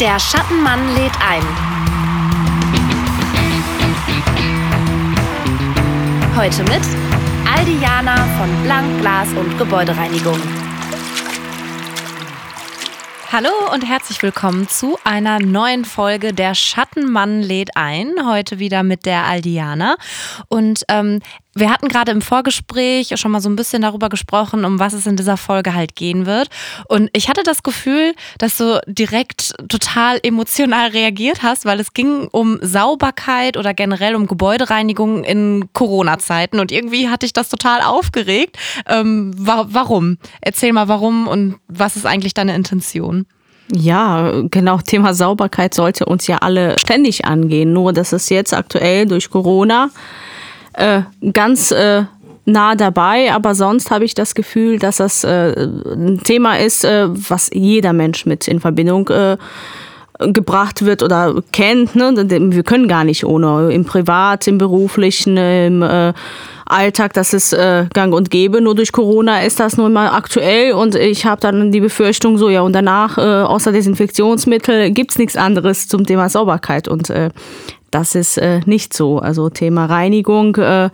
Der Schattenmann lädt ein. Heute mit Aldiana von Blank, Glas und Gebäudereinigung. Hallo und herzlich willkommen zu einer neuen Folge Der Schattenmann lädt ein. Heute wieder mit der Aldiana. Und ähm, wir hatten gerade im Vorgespräch schon mal so ein bisschen darüber gesprochen, um was es in dieser Folge halt gehen wird. Und ich hatte das Gefühl, dass du direkt total emotional reagiert hast, weil es ging um Sauberkeit oder generell um Gebäudereinigung in Corona-Zeiten. Und irgendwie hatte ich das total aufgeregt. Ähm, wa warum? Erzähl mal warum und was ist eigentlich deine Intention? Ja, genau. Thema Sauberkeit sollte uns ja alle ständig angehen. Nur, dass es jetzt aktuell durch Corona äh, ganz äh, nah dabei, aber sonst habe ich das Gefühl, dass das äh, ein Thema ist, äh, was jeder Mensch mit in Verbindung äh, gebracht wird oder kennt. Ne? Wir können gar nicht ohne. Im Privat, im Beruflichen, im äh, Alltag, das ist äh, gang und gäbe. Nur durch Corona ist das nun mal aktuell und ich habe dann die Befürchtung, so ja, und danach, äh, außer Desinfektionsmittel, gibt's nichts anderes zum Thema Sauberkeit. Und äh, das ist äh, nicht so. Also Thema Reinigung äh,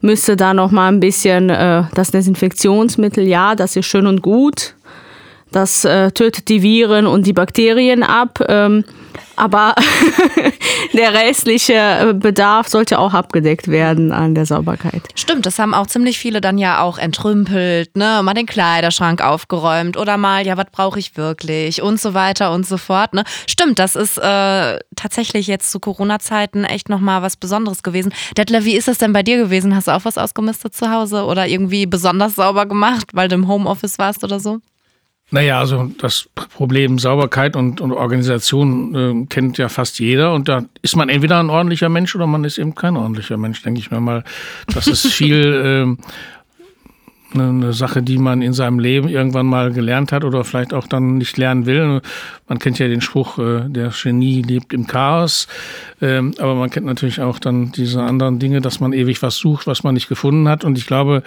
müsste da noch mal ein bisschen äh, das Desinfektionsmittel, ja, das ist schön und gut. Das äh, tötet die Viren und die Bakterien ab. Ähm, aber der restliche äh, Bedarf sollte auch abgedeckt werden an der Sauberkeit. Stimmt, das haben auch ziemlich viele dann ja auch entrümpelt, ne? Mal den Kleiderschrank aufgeräumt oder mal, ja, was brauche ich wirklich und so weiter und so fort. Ne? Stimmt, das ist äh, tatsächlich jetzt zu Corona-Zeiten echt nochmal was Besonderes gewesen. Detlef, wie ist das denn bei dir gewesen? Hast du auch was ausgemistet zu Hause oder irgendwie besonders sauber gemacht, weil du im Homeoffice warst oder so? Naja, also das Problem Sauberkeit und, und Organisation äh, kennt ja fast jeder. Und da ist man entweder ein ordentlicher Mensch oder man ist eben kein ordentlicher Mensch, denke ich mir mal. Das ist viel äh, eine Sache, die man in seinem Leben irgendwann mal gelernt hat oder vielleicht auch dann nicht lernen will. Man kennt ja den Spruch, äh, der Genie lebt im Chaos. Ähm, aber man kennt natürlich auch dann diese anderen Dinge, dass man ewig was sucht, was man nicht gefunden hat. Und ich glaube,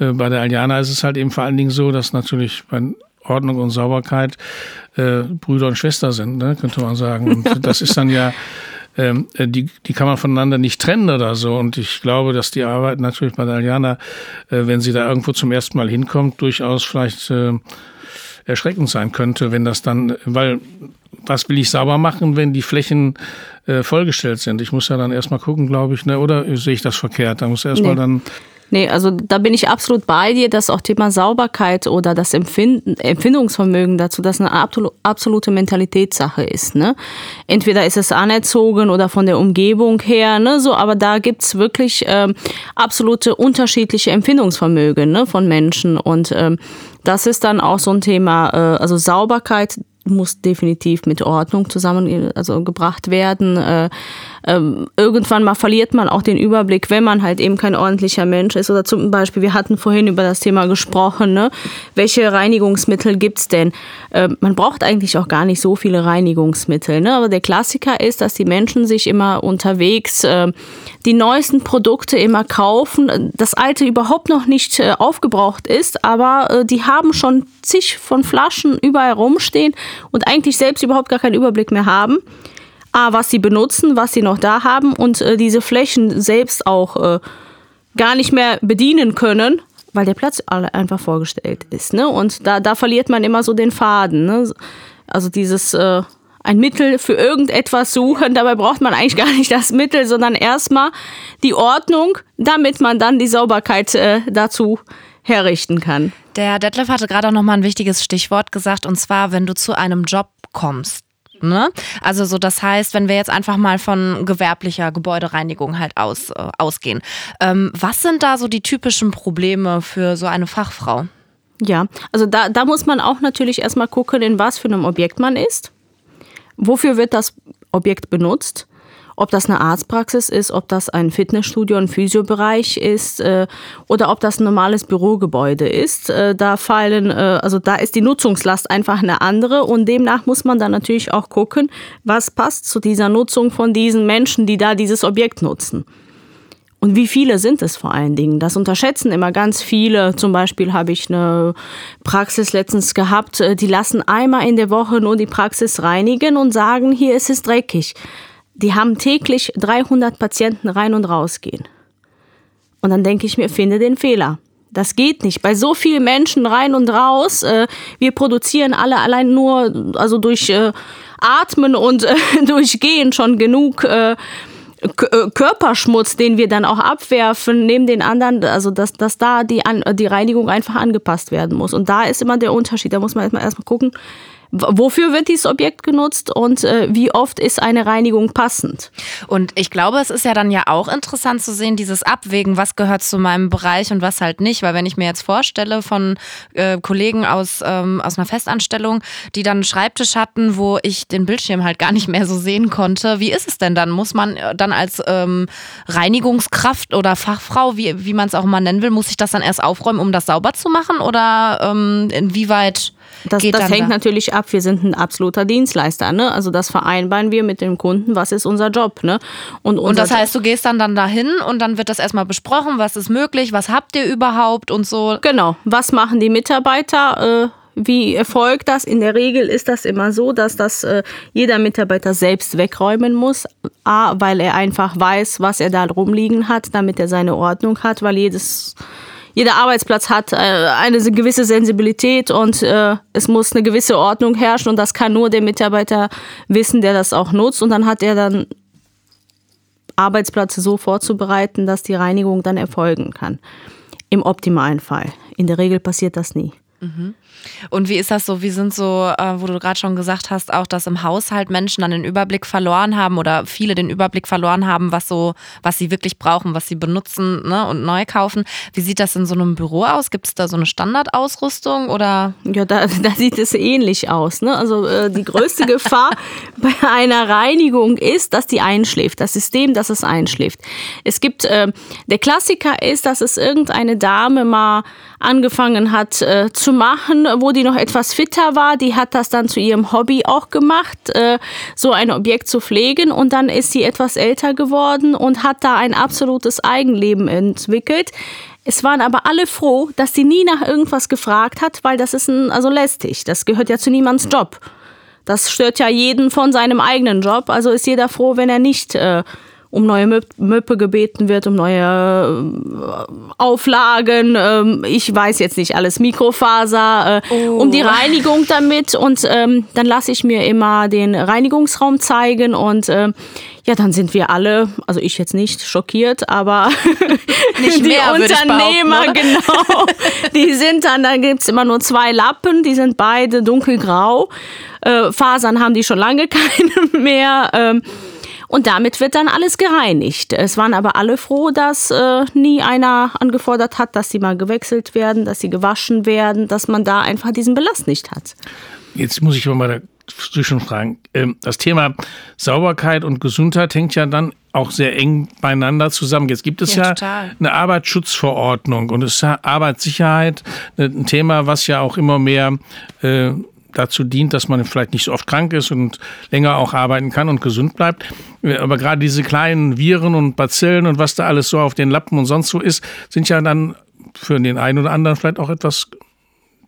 äh, bei der Aliana ist es halt eben vor allen Dingen so, dass natürlich bei Ordnung und Sauberkeit äh, Brüder und Schwester sind, ne, könnte man sagen. Und das ist dann ja, ähm, äh, die, die kann man voneinander nicht trennen oder so. Und ich glaube, dass die Arbeit natürlich bei der Aliana, äh, wenn sie da irgendwo zum ersten Mal hinkommt, durchaus vielleicht äh, erschreckend sein könnte, wenn das dann, weil was will ich sauber machen, wenn die Flächen äh, vollgestellt sind? Ich muss ja dann erstmal gucken, glaube ich, ne? oder sehe ich das verkehrt? Da muss erstmal nee. dann Nee, also da bin ich absolut bei dir, dass auch Thema Sauberkeit oder das Empfinden, Empfindungsvermögen dazu, dass eine absolute Mentalitätssache ist. Ne? Entweder ist es anerzogen oder von der Umgebung her, ne? so, aber da gibt's wirklich ähm, absolute unterschiedliche Empfindungsvermögen ne? von Menschen. Und ähm, das ist dann auch so ein Thema, äh, also Sauberkeit muss definitiv mit Ordnung zusammen also gebracht werden. Äh, ähm, irgendwann mal verliert man auch den Überblick, wenn man halt eben kein ordentlicher Mensch ist. Oder zum Beispiel, wir hatten vorhin über das Thema gesprochen, ne? welche Reinigungsmittel gibt's denn? Äh, man braucht eigentlich auch gar nicht so viele Reinigungsmittel. Ne? Aber der Klassiker ist, dass die Menschen sich immer unterwegs äh, die neuesten Produkte immer kaufen, das alte überhaupt noch nicht äh, aufgebraucht ist, aber äh, die haben schon zig von Flaschen überall rumstehen und eigentlich selbst überhaupt gar keinen Überblick mehr haben. A, was sie benutzen, was sie noch da haben und äh, diese Flächen selbst auch äh, gar nicht mehr bedienen können, weil der Platz einfach vorgestellt ist. Ne? Und da, da verliert man immer so den Faden. Ne? Also dieses äh, ein Mittel für irgendetwas suchen, dabei braucht man eigentlich gar nicht das Mittel, sondern erstmal die Ordnung, damit man dann die Sauberkeit äh, dazu herrichten kann. Der Detlef hatte gerade auch noch mal ein wichtiges Stichwort gesagt, und zwar, wenn du zu einem Job kommst. Ne? Also so, das heißt, wenn wir jetzt einfach mal von gewerblicher Gebäudereinigung halt aus, äh, ausgehen. Ähm, was sind da so die typischen Probleme für so eine Fachfrau? Ja, also da, da muss man auch natürlich erstmal gucken, in was für einem Objekt man ist. Wofür wird das Objekt benutzt? Ob das eine Arztpraxis ist, ob das ein Fitnessstudio, ein Physiobereich ist äh, oder ob das ein normales Bürogebäude ist. Äh, da fallen, äh, also da ist die Nutzungslast einfach eine andere und demnach muss man dann natürlich auch gucken, was passt zu dieser Nutzung von diesen Menschen, die da dieses Objekt nutzen. Und wie viele sind es vor allen Dingen? Das unterschätzen immer ganz viele. Zum Beispiel habe ich eine Praxis letztens gehabt, äh, die lassen einmal in der Woche nur die Praxis reinigen und sagen, hier ist es dreckig. Die haben täglich 300 Patienten rein und rausgehen. Und dann denke ich mir, finde den Fehler. Das geht nicht. Bei so vielen Menschen rein und raus. Äh, wir produzieren alle allein nur, also durch äh, Atmen und durch Gehen schon genug äh, Körperschmutz, den wir dann auch abwerfen, neben den anderen, also dass, dass da die, die Reinigung einfach angepasst werden muss. Und da ist immer der Unterschied. Da muss man erstmal, erstmal gucken, wofür wird dieses Objekt genutzt und äh, wie oft ist eine Reinigung passend. Und ich glaube, es ist ja dann ja auch interessant zu sehen, dieses Abwägen, was gehört zu meinem Bereich und was halt nicht. Weil wenn ich mir jetzt vorstelle von äh, Kollegen aus, ähm, aus einer Festanstellung, die dann einen Schreibtisch hatten, wo ich den Bildschirm halt gar nicht mehr so sehen konnte, wie ist es denn dann? Muss man äh, dann als ähm, Reinigungskraft oder Fachfrau, wie, wie man es auch mal nennen will, muss ich das dann erst aufräumen, um das sauber zu machen? Oder ähm, inwieweit das, das hängt da? natürlich ab. Wir sind ein absoluter Dienstleister. Ne? Also das vereinbaren wir mit dem Kunden. Was ist unser Job? Ne? Und, unser das heißt, du gehst dann, dann dahin und dann wird das erstmal besprochen, was ist möglich, was habt ihr überhaupt und so. Genau. Was machen die Mitarbeiter? Äh, wie erfolgt das? In der Regel ist das immer so, dass das äh, jeder Mitarbeiter selbst wegräumen muss. A, weil er einfach weiß, was er da rumliegen hat, damit er seine Ordnung hat, weil jedes jeder Arbeitsplatz hat äh, eine gewisse Sensibilität und äh, es muss eine gewisse Ordnung herrschen und das kann nur der Mitarbeiter wissen, der das auch nutzt und dann hat er dann Arbeitsplätze so vorzubereiten, dass die Reinigung dann erfolgen kann. Im optimalen Fall. In der Regel passiert das nie. Mhm. Und wie ist das so? Wie sind so, äh, wo du gerade schon gesagt hast, auch dass im Haushalt Menschen dann den Überblick verloren haben oder viele den Überblick verloren haben, was so, was sie wirklich brauchen, was sie benutzen ne, und neu kaufen. Wie sieht das in so einem Büro aus? Gibt es da so eine Standardausrüstung oder? Ja, da, da sieht es ähnlich aus. Ne? Also äh, die größte Gefahr bei einer Reinigung ist, dass die einschläft. Das System, dass es einschläft. Es gibt äh, der Klassiker ist, dass es irgendeine Dame mal angefangen hat äh, zu machen, wo die noch etwas fitter war. Die hat das dann zu ihrem Hobby auch gemacht, äh, so ein Objekt zu pflegen. Und dann ist sie etwas älter geworden und hat da ein absolutes Eigenleben entwickelt. Es waren aber alle froh, dass sie nie nach irgendwas gefragt hat, weil das ist ein, also lästig. Das gehört ja zu niemands Job. Das stört ja jeden von seinem eigenen Job. Also ist jeder froh, wenn er nicht äh, um neue Möppe gebeten wird, um neue äh, Auflagen, ähm, ich weiß jetzt nicht alles, Mikrofaser, äh, oh. um die Reinigung damit und ähm, dann lasse ich mir immer den Reinigungsraum zeigen und äh, ja, dann sind wir alle, also ich jetzt nicht schockiert, aber nicht die mehr, Unternehmer, genau, die sind dann, da gibt's immer nur zwei Lappen, die sind beide dunkelgrau. Äh, Fasern haben die schon lange keine mehr. Ähm, und damit wird dann alles gereinigt. Es waren aber alle froh, dass äh, nie einer angefordert hat, dass sie mal gewechselt werden, dass sie gewaschen werden, dass man da einfach diesen Belast nicht hat. Jetzt muss ich aber mal dazwischen fragen. Ähm, das Thema Sauberkeit und Gesundheit hängt ja dann auch sehr eng beieinander zusammen. Jetzt gibt es ja, ja eine Arbeitsschutzverordnung und es ist Arbeitssicherheit ein Thema, was ja auch immer mehr äh, dazu dient, dass man vielleicht nicht so oft krank ist und länger auch arbeiten kann und gesund bleibt. Aber gerade diese kleinen Viren und Bazillen und was da alles so auf den Lappen und sonst so ist, sind ja dann für den einen oder anderen vielleicht auch etwas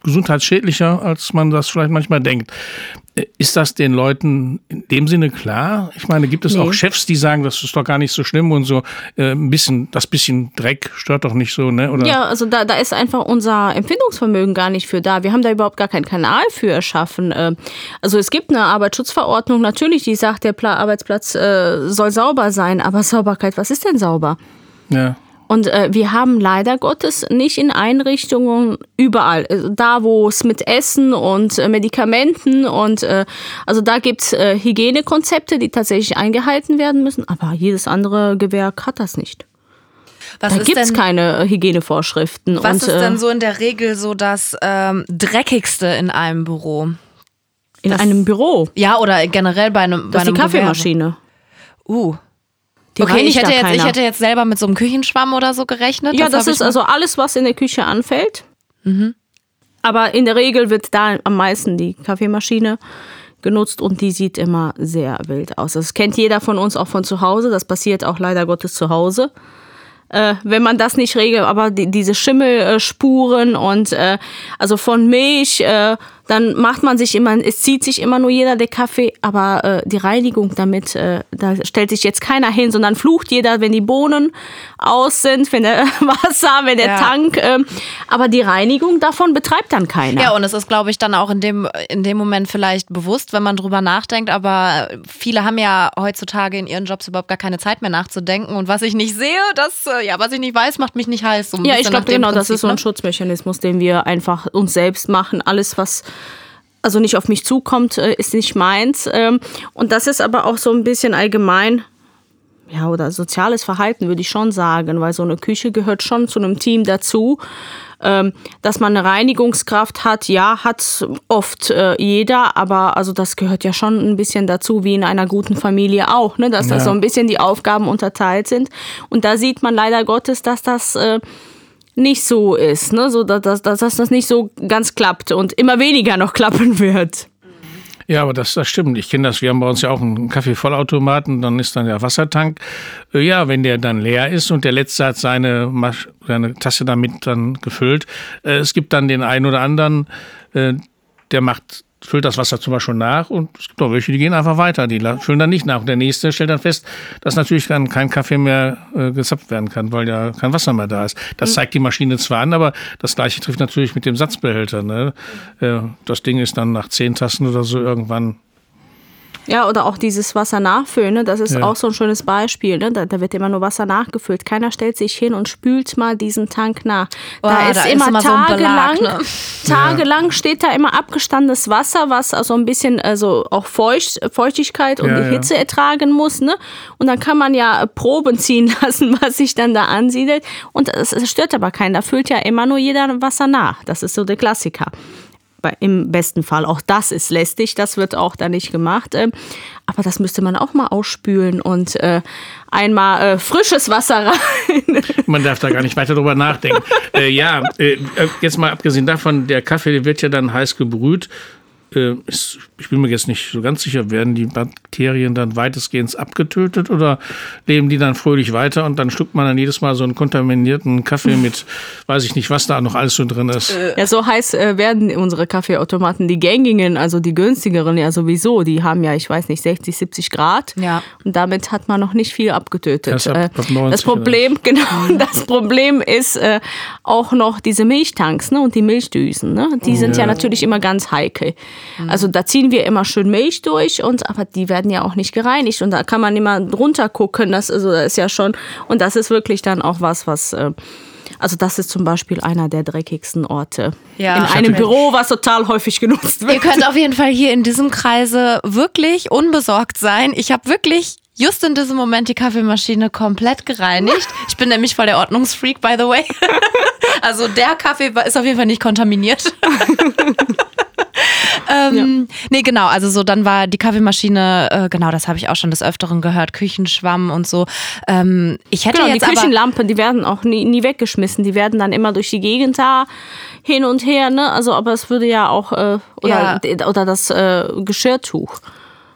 gesundheitsschädlicher, als man das vielleicht manchmal denkt. Ist das den Leuten in dem Sinne klar? Ich meine, gibt es nee. auch Chefs, die sagen, das ist doch gar nicht so schlimm und so äh, ein bisschen, das bisschen Dreck stört doch nicht so, ne? Oder? Ja, also da, da ist einfach unser Empfindungsvermögen gar nicht für da. Wir haben da überhaupt gar keinen Kanal für erschaffen. Äh, also es gibt eine Arbeitsschutzverordnung, natürlich, die sagt, der Arbeitsplatz äh, soll sauber sein, aber Sauberkeit, was ist denn sauber? Ja. Und äh, wir haben leider Gottes nicht in Einrichtungen überall. Also da, wo es mit Essen und äh, Medikamenten und äh, also da gibt's äh, Hygienekonzepte, die tatsächlich eingehalten werden müssen, aber jedes andere Gewerk hat das nicht. Was da gibt es keine äh, Hygienevorschriften. Was und, ist denn äh, so in der Regel so das ähm, Dreckigste in einem Büro? In das, einem Büro? Ja, oder generell bei einem, das bei einem die Kaffeemaschine. Gewerbe. Uh, die okay, ich hätte, jetzt, ich hätte jetzt selber mit so einem Küchenschwamm oder so gerechnet. Ja, das, das ist also alles, was in der Küche anfällt. Mhm. Aber in der Regel wird da am meisten die Kaffeemaschine genutzt und die sieht immer sehr wild aus. Das kennt jeder von uns auch von zu Hause. Das passiert auch leider Gottes zu Hause. äh, wenn man das nicht regelt, aber die, diese Schimmelspuren und äh, also von Milch, äh, dann macht man sich immer, es zieht sich immer nur jeder der Kaffee, aber äh, die Reinigung damit, äh, da stellt sich jetzt keiner hin, sondern flucht jeder, wenn die Bohnen aus sind, wenn der Wasser, wenn der ja. Tank, äh, aber die Reinigung davon betreibt dann keiner. Ja, und es ist, glaube ich, dann auch in dem, in dem Moment vielleicht bewusst, wenn man drüber nachdenkt, aber viele haben ja heutzutage in ihren Jobs überhaupt gar keine Zeit mehr nachzudenken und was ich nicht sehe, das, äh, ja, was ich nicht weiß, macht mich nicht heiß. So ja, ich glaube genau, Prinzip, das ist so ein ne? Schutzmechanismus, den wir einfach uns selbst machen. Alles, was also nicht auf mich zukommt, äh, ist nicht meins. Ähm, und das ist aber auch so ein bisschen allgemein, ja, oder soziales Verhalten, würde ich schon sagen, weil so eine Küche gehört schon zu einem Team dazu. Ähm, dass man eine Reinigungskraft hat, ja, hat oft äh, jeder, aber also das gehört ja schon ein bisschen dazu, wie in einer guten Familie auch, ne? dass ja. da so ein bisschen die Aufgaben unterteilt sind. Und da sieht man leider Gottes, dass das äh, nicht so ist, ne? so, dass, dass, dass das nicht so ganz klappt und immer weniger noch klappen wird. Ja, aber das, das stimmt. Ich kenne das. Wir haben bei uns ja auch einen Kaffeevollautomaten. Dann ist dann der Wassertank. Äh, ja, wenn der dann leer ist und der Letzte hat seine, seine Tasse damit dann gefüllt. Äh, es gibt dann den einen oder anderen, äh, der macht füllt das Wasser zum Beispiel nach und es gibt auch welche, die gehen einfach weiter, die füllen dann nicht nach. Und der nächste stellt dann fest, dass natürlich dann kein Kaffee mehr äh, gezapft werden kann, weil ja kein Wasser mehr da ist. Das mhm. zeigt die Maschine zwar an, aber das gleiche trifft natürlich mit dem Satzbehälter. Ne? Äh, das Ding ist dann nach zehn Tassen oder so irgendwann ja, oder auch dieses Wasser nachfüllen, ne? das ist ja. auch so ein schönes Beispiel. Ne? Da, da, wird immer nur Wasser nachgefüllt. Keiner stellt sich hin und spült mal diesen Tank nach. Oh, da, ist, da immer ist immer tagelang, so Belag, ne? tagelang steht da immer abgestandenes Wasser, was also ein bisschen also auch Feucht, Feuchtigkeit und ja, die Hitze ja. ertragen muss. Ne? Und dann kann man ja Proben ziehen lassen, was sich dann da ansiedelt. Und es stört aber keinen. Da füllt ja immer nur jeder Wasser nach. Das ist so der Klassiker im besten Fall. Auch das ist lästig, das wird auch da nicht gemacht. Ähm, aber das müsste man auch mal ausspülen und äh, einmal äh, frisches Wasser rein. Man darf da gar nicht weiter drüber nachdenken. äh, ja, äh, jetzt mal abgesehen davon, der Kaffee wird ja dann heiß gebrüht ich bin mir jetzt nicht so ganz sicher, werden die Bakterien dann weitestgehend abgetötet oder leben die dann fröhlich weiter und dann schluckt man dann jedes Mal so einen kontaminierten Kaffee mit, weiß ich nicht, was da noch alles so drin ist. Ja, so heiß äh, werden unsere Kaffeeautomaten. Die gängigen, also die günstigeren ja sowieso, die haben ja, ich weiß nicht, 60, 70 Grad. Ja. Und damit hat man noch nicht viel abgetötet. Das, ab, ab 90, das Problem, genau, das Problem ist äh, auch noch diese Milchtanks ne, und die Milchdüsen. Ne? Die oh, sind ja. ja natürlich immer ganz heikel. Mhm. Also da ziehen wir immer schön Milch durch und aber die werden ja auch nicht gereinigt und da kann man immer drunter gucken. Das, also, das ist ja schon und das ist wirklich dann auch was, was äh, also das ist zum Beispiel einer der dreckigsten Orte ja. in einem Büro, was total häufig genutzt wird. Ihr könnt auf jeden Fall hier in diesem Kreise wirklich unbesorgt sein. Ich habe wirklich just in diesem Moment die Kaffeemaschine komplett gereinigt. Ich bin nämlich voll der Ordnungsfreak, by the way. Also der Kaffee ist auf jeden Fall nicht kontaminiert. ähm, ja. Nee, genau. Also so, dann war die Kaffeemaschine, äh, genau, das habe ich auch schon des Öfteren gehört, Küchenschwamm und so. Ähm, ich hätte genau, jetzt die Küchenlampen, die werden auch nie, nie weggeschmissen. Die werden dann immer durch die Gegend da hin und her, ne? Also, aber es würde ja auch, äh, oder, ja. oder das äh, Geschirrtuch.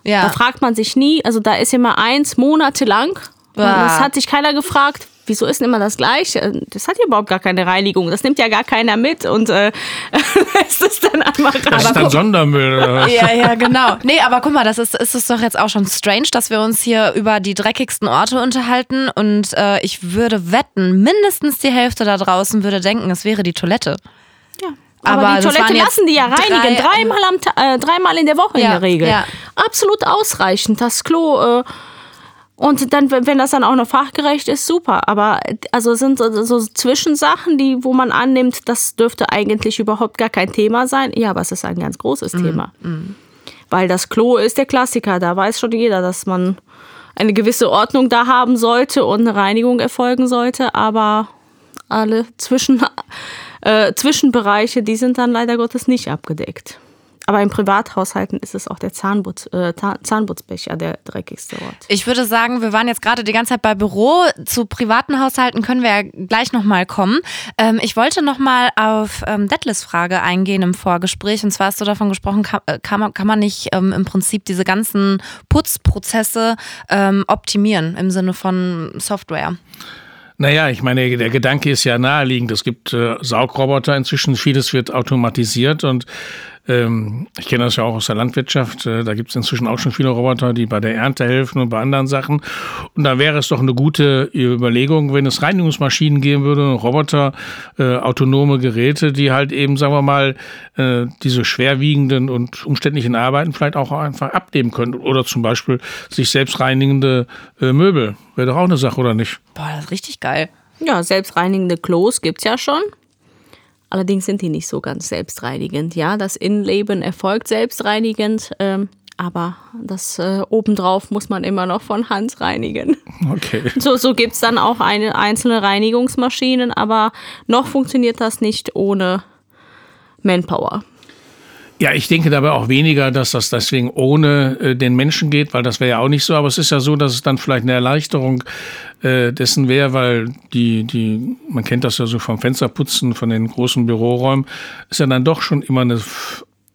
Ja. Da fragt man sich nie, also da ist immer eins monatelang. Das hat sich keiner gefragt, wieso ist denn immer das Gleiche? Das hat ja überhaupt gar keine Reinigung. Das nimmt ja gar keiner mit und äh, lässt es dann einmal rein. Das ist dann Sondermüll. Oder? Ja, ja, genau. Nee, aber guck mal, das ist, ist es doch jetzt auch schon strange, dass wir uns hier über die dreckigsten Orte unterhalten und äh, ich würde wetten, mindestens die Hälfte da draußen würde denken, es wäre die Toilette. Ja. Aber, aber die Toilette lassen die ja reinigen, drei, dreimal, am, äh, dreimal in der Woche ja, in der Regel. Ja. Absolut ausreichend. Das Klo äh, und dann, wenn das dann auch noch fachgerecht ist, super. Aber also sind so, so Zwischensachen, die, wo man annimmt, das dürfte eigentlich überhaupt gar kein Thema sein. Ja, aber es ist ein ganz großes mhm. Thema. Mhm. Weil das Klo ist der Klassiker. Da weiß schon jeder, dass man eine gewisse Ordnung da haben sollte und eine Reinigung erfolgen sollte. Aber alle Zwischen, äh, Zwischenbereiche, die sind dann leider Gottes nicht abgedeckt. Aber in Privathaushalten ist es auch der Zahnputz, äh, Zahnputzbecher der dreckigste Ort. Ich würde sagen, wir waren jetzt gerade die ganze Zeit bei Büro. Zu privaten Haushalten können wir ja gleich nochmal kommen. Ähm, ich wollte nochmal auf ähm, Detlefs Frage eingehen im Vorgespräch. Und zwar hast du davon gesprochen, kann, äh, kann, man, kann man nicht ähm, im Prinzip diese ganzen Putzprozesse ähm, optimieren im Sinne von Software? Naja, ich meine, der Gedanke ist ja naheliegend. Es gibt äh, Saugroboter inzwischen, vieles wird automatisiert und ähm, ich kenne das ja auch aus der Landwirtschaft. Äh, da gibt es inzwischen auch schon viele Roboter, die bei der Ernte helfen und bei anderen Sachen. Und da wäre es doch eine gute Überlegung, wenn es Reinigungsmaschinen geben würde, Roboter, äh, autonome Geräte, die halt eben, sagen wir mal, äh, diese schwerwiegenden und umständlichen Arbeiten vielleicht auch einfach abnehmen können. Oder zum Beispiel sich selbst reinigende Möbel. Wäre doch auch eine Sache, oder nicht? Boah, das ist richtig geil. Ja, selbstreinigende Klos gibt es ja schon. Allerdings sind die nicht so ganz selbstreinigend. Ja, das Innenleben erfolgt selbstreinigend, ähm, aber das äh, obendrauf muss man immer noch von Hand reinigen. Okay. So, so gibt es dann auch eine einzelne Reinigungsmaschinen, aber noch funktioniert das nicht ohne Manpower. Ja, ich denke dabei auch weniger, dass das deswegen ohne äh, den Menschen geht, weil das wäre ja auch nicht so. Aber es ist ja so, dass es dann vielleicht eine Erleichterung äh, dessen wäre, weil die, die, man kennt das ja so vom Fensterputzen, von den großen Büroräumen, ist ja dann doch schon immer eine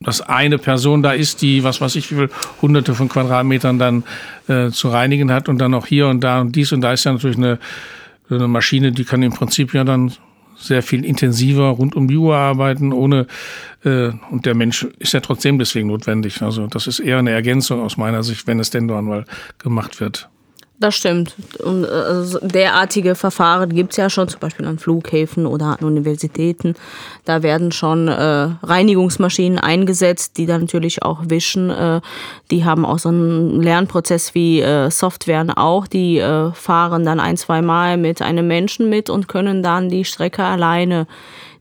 dass eine Person da ist, die, was weiß ich, wie viel hunderte von Quadratmetern dann äh, zu reinigen hat und dann auch hier und da und dies und da ist ja natürlich eine, eine Maschine, die kann im Prinzip ja dann sehr viel intensiver rund um die Uhr arbeiten, ohne äh, und der Mensch ist ja trotzdem deswegen notwendig. Also das ist eher eine Ergänzung aus meiner Sicht, wenn es denn dann mal gemacht wird. Das stimmt. Und also derartige Verfahren gibt es ja schon, zum Beispiel an Flughäfen oder an Universitäten. Da werden schon äh, Reinigungsmaschinen eingesetzt, die dann natürlich auch wischen. Äh, die haben auch so einen Lernprozess wie äh, Softwaren auch. Die äh, fahren dann ein, zwei Mal mit einem Menschen mit und können dann die Strecke alleine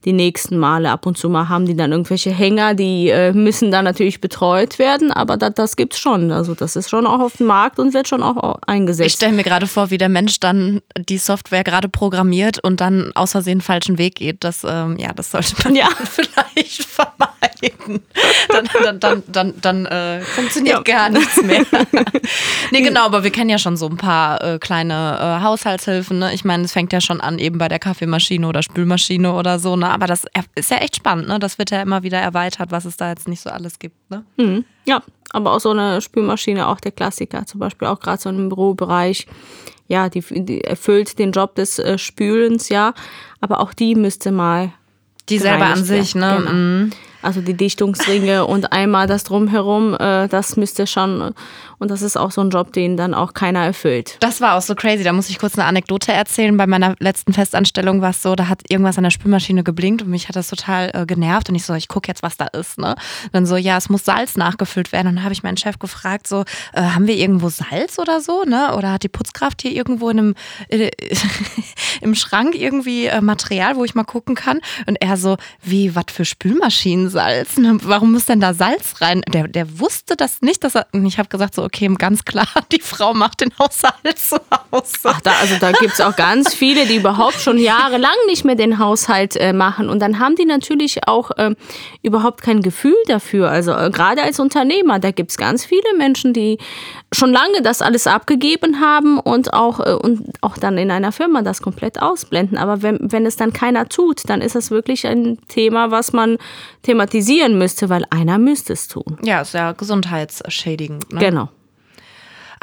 die nächsten Male. Ab und zu mal haben die dann irgendwelche Hänger, die äh, müssen dann natürlich betreut werden, aber das, das gibt's schon. Also das ist schon auch auf dem Markt und wird schon auch eingesetzt. Ich stelle mir gerade vor, wie der Mensch dann die Software gerade programmiert und dann aus Versehen falschen Weg geht. Das, ähm, ja, das sollte man ja vielleicht vermeiden. Dann, dann, dann, dann, dann äh, funktioniert ja. gar nichts mehr. nee, genau, aber wir kennen ja schon so ein paar äh, kleine äh, Haushaltshilfen. Ne? Ich meine, es fängt ja schon an, eben bei der Kaffeemaschine oder Spülmaschine oder so. Ne? aber das ist ja echt spannend, ne? Das wird ja immer wieder erweitert, was es da jetzt nicht so alles gibt, ne? Mhm. Ja, aber auch so eine Spülmaschine, auch der Klassiker, zum Beispiel auch gerade so im Bürobereich. Ja, die, die, erfüllt den Job des äh, Spülens, ja, aber auch die müsste mal. Die selber an sich, ne? Genau. Mhm. Also die Dichtungsringe und einmal das drumherum, äh, das müsste schon, und das ist auch so ein Job, den dann auch keiner erfüllt. Das war auch so crazy. Da muss ich kurz eine Anekdote erzählen. Bei meiner letzten Festanstellung war es so, da hat irgendwas an der Spülmaschine geblinkt und mich hat das total äh, genervt. Und ich so, ich gucke jetzt, was da ist. Ne? Dann so, ja, es muss Salz nachgefüllt werden. Und dann habe ich meinen Chef gefragt, so, äh, haben wir irgendwo Salz oder so? Ne? Oder hat die Putzkraft hier irgendwo in einem, äh, im Schrank irgendwie äh, Material, wo ich mal gucken kann? Und er so, wie, was für Spülmaschinen? Salz. Ne? Warum muss denn da Salz rein? Der, der wusste das nicht. Dass er, ich habe gesagt, so, okay, ganz klar, die Frau macht den Haushalt zu Hause. Ach, da, also da gibt es auch ganz viele, die überhaupt schon jahrelang nicht mehr den Haushalt äh, machen. Und dann haben die natürlich auch äh, überhaupt kein Gefühl dafür. Also äh, gerade als Unternehmer, da gibt es ganz viele Menschen, die schon lange das alles abgegeben haben und auch, äh, und auch dann in einer Firma das komplett ausblenden. Aber wenn, wenn es dann keiner tut, dann ist das wirklich ein Thema, was man thematisieren müsste, weil einer müsste es tun. Ja, ist ja gesundheitsschädigend. Ne? Genau.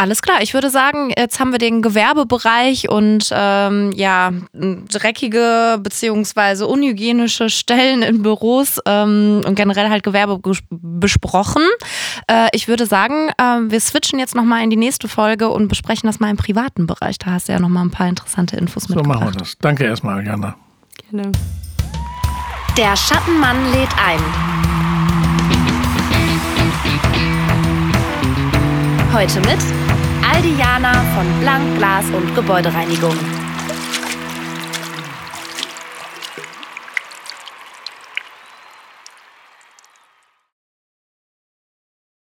Alles klar, ich würde sagen, jetzt haben wir den Gewerbebereich und ähm, ja, dreckige beziehungsweise unhygienische Stellen in Büros ähm, und generell halt Gewerbe besprochen. Äh, ich würde sagen, äh, wir switchen jetzt nochmal in die nächste Folge und besprechen das mal im privaten Bereich. Da hast du ja nochmal ein paar interessante Infos so mitgebracht. So machen wir das. Danke erstmal, Jana. Gerne. Der Schattenmann lädt ein. Heute mit Aldiana von Blank, Glas und Gebäudereinigung.